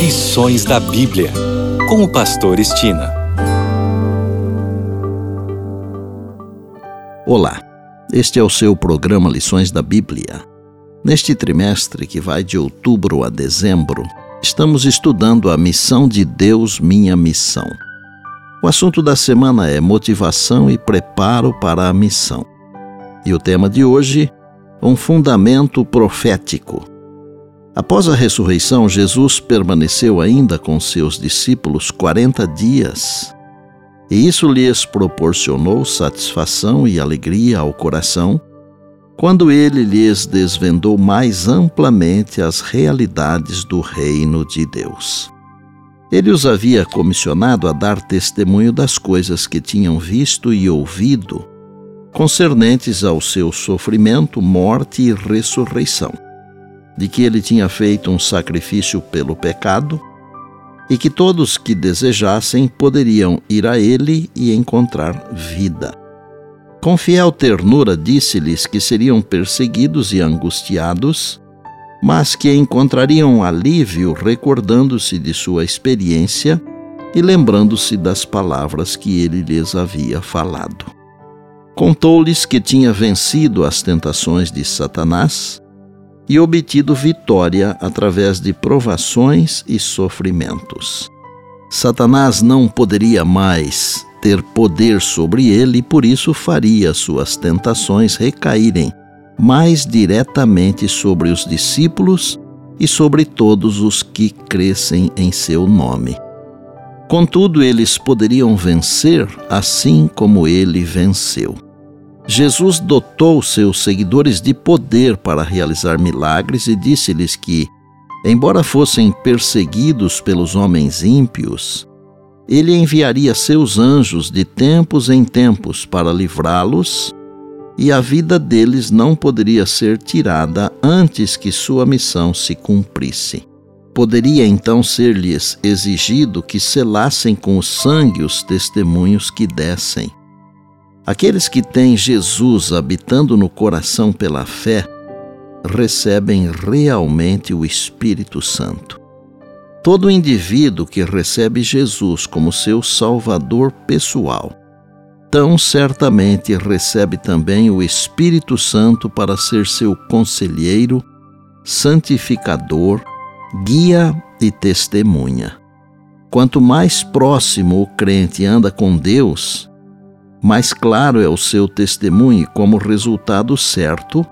Lições da Bíblia, com o Pastor Estina. Olá, este é o seu programa Lições da Bíblia. Neste trimestre, que vai de outubro a dezembro, estamos estudando a missão de Deus, minha missão. O assunto da semana é motivação e preparo para a missão. E o tema de hoje, um fundamento profético. Após a ressurreição, Jesus permaneceu ainda com seus discípulos 40 dias. E isso lhes proporcionou satisfação e alegria ao coração, quando ele lhes desvendou mais amplamente as realidades do reino de Deus. Ele os havia comissionado a dar testemunho das coisas que tinham visto e ouvido, concernentes ao seu sofrimento, morte e ressurreição de que ele tinha feito um sacrifício pelo pecado e que todos que desejassem poderiam ir a ele e encontrar vida. Com fiel ternura disse-lhes que seriam perseguidos e angustiados, mas que encontrariam alívio recordando-se de sua experiência e lembrando-se das palavras que ele lhes havia falado. Contou-lhes que tinha vencido as tentações de Satanás e obtido vitória através de provações e sofrimentos. Satanás não poderia mais ter poder sobre ele e por isso faria suas tentações recaírem mais diretamente sobre os discípulos e sobre todos os que crescem em seu nome. Contudo, eles poderiam vencer assim como ele venceu. Jesus dotou seus seguidores de poder para realizar milagres e disse-lhes que, embora fossem perseguidos pelos homens ímpios, ele enviaria seus anjos de tempos em tempos para livrá-los e a vida deles não poderia ser tirada antes que sua missão se cumprisse. Poderia então ser-lhes exigido que selassem com o sangue os testemunhos que dessem. Aqueles que têm Jesus habitando no coração pela fé recebem realmente o Espírito Santo. Todo indivíduo que recebe Jesus como seu Salvador pessoal, tão certamente recebe também o Espírito Santo para ser seu conselheiro, santificador, guia e testemunha. Quanto mais próximo o crente anda com Deus, mais claro é o seu testemunho como resultado certo,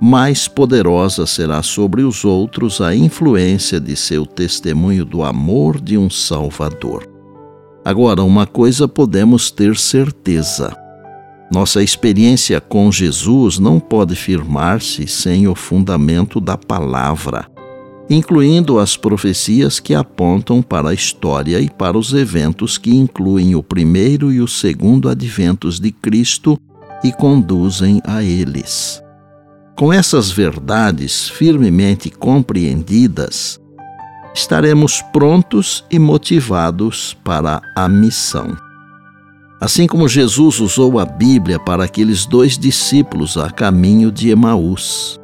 mais poderosa será sobre os outros a influência de seu testemunho do amor de um Salvador. Agora, uma coisa podemos ter certeza: nossa experiência com Jesus não pode firmar-se sem o fundamento da palavra incluindo as profecias que apontam para a história e para os eventos que incluem o primeiro e o segundo adventos de Cristo e conduzem a eles. Com essas verdades firmemente compreendidas, estaremos prontos e motivados para a missão. Assim como Jesus usou a Bíblia para aqueles dois discípulos a caminho de Emaús,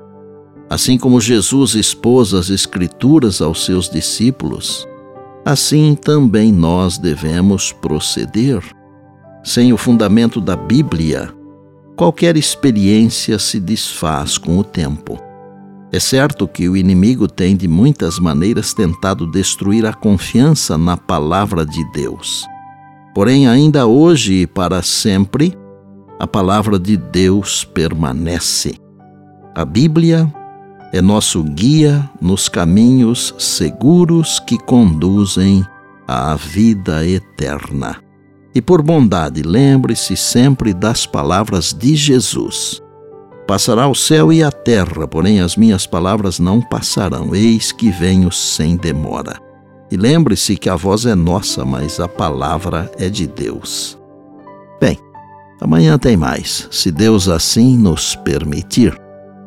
Assim como Jesus expôs as Escrituras aos seus discípulos, assim também nós devemos proceder. Sem o fundamento da Bíblia, qualquer experiência se desfaz com o tempo. É certo que o inimigo tem de muitas maneiras tentado destruir a confiança na palavra de Deus. Porém, ainda hoje e para sempre, a palavra de Deus permanece. A Bíblia é nosso guia nos caminhos seguros que conduzem à vida eterna. E por bondade, lembre-se sempre das palavras de Jesus. Passará o céu e a terra, porém as minhas palavras não passarão. Eis que venho sem demora. E lembre-se que a voz é nossa, mas a palavra é de Deus. Bem, amanhã tem mais, se Deus assim nos permitir.